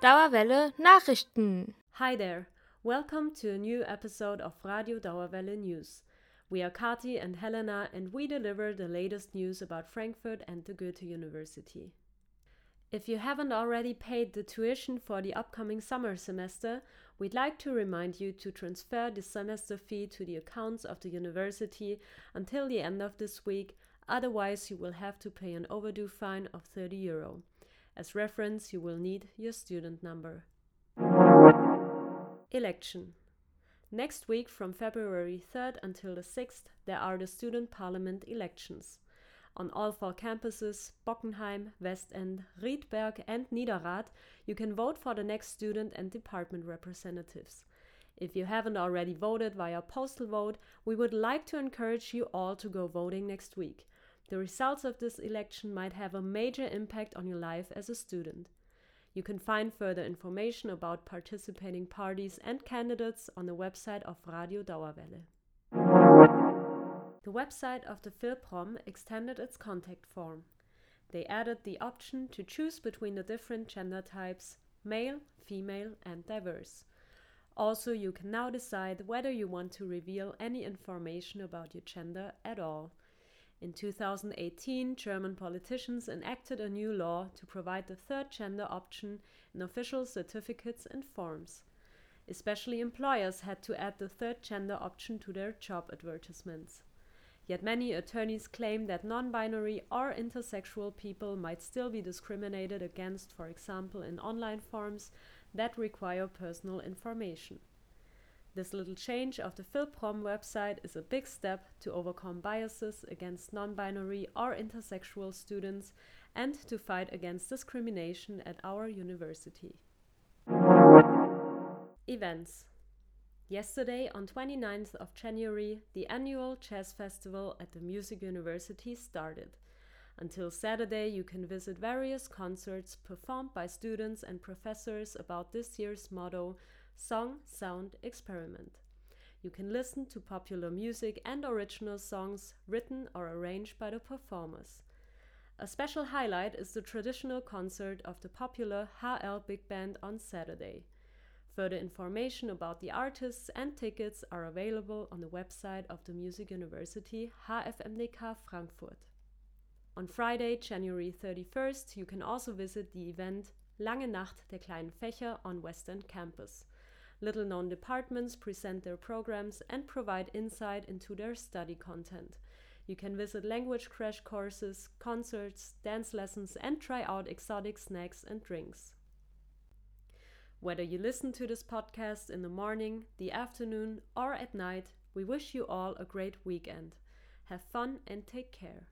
Dauerwelle Nachrichten. Hi there. Welcome to a new episode of Radio Dauerwelle News. We are Kati and Helena and we deliver the latest news about Frankfurt and the Goethe University. If you haven't already paid the tuition for the upcoming summer semester, we'd like to remind you to transfer the semester fee to the accounts of the university until the end of this week, otherwise, you will have to pay an overdue fine of 30 euro. As reference, you will need your student number. Election. Next week, from February 3rd until the 6th, there are the student parliament elections. On all four campuses, Bockenheim, Westend, Riedberg, and Niederrad, you can vote for the next student and department representatives. If you haven't already voted via postal vote, we would like to encourage you all to go voting next week. The results of this election might have a major impact on your life as a student. You can find further information about participating parties and candidates on the website of Radio Dauerwelle. The website of the Philprom extended its contact form. They added the option to choose between the different gender types male, female, and diverse. Also, you can now decide whether you want to reveal any information about your gender at all. In 2018, German politicians enacted a new law to provide the third gender option in official certificates and forms. Especially employers had to add the third gender option to their job advertisements. Yet many attorneys claim that non binary or intersexual people might still be discriminated against, for example, in online forms that require personal information. This little change of the Philprom website is a big step to overcome biases against non binary or intersexual students and to fight against discrimination at our university. Events Yesterday, on 29th of January, the annual jazz festival at the Music University started. Until Saturday, you can visit various concerts performed by students and professors about this year's motto Song, Sound, Experiment. You can listen to popular music and original songs written or arranged by the performers. A special highlight is the traditional concert of the popular HL Big Band on Saturday. Further information about the artists and tickets are available on the website of the Music University HFMDK Frankfurt. On Friday, January 31st, you can also visit the event Lange Nacht der kleinen Fächer on Westend Campus. Little known departments present their programs and provide insight into their study content. You can visit language crash courses, concerts, dance lessons, and try out exotic snacks and drinks. Whether you listen to this podcast in the morning, the afternoon, or at night, we wish you all a great weekend. Have fun and take care.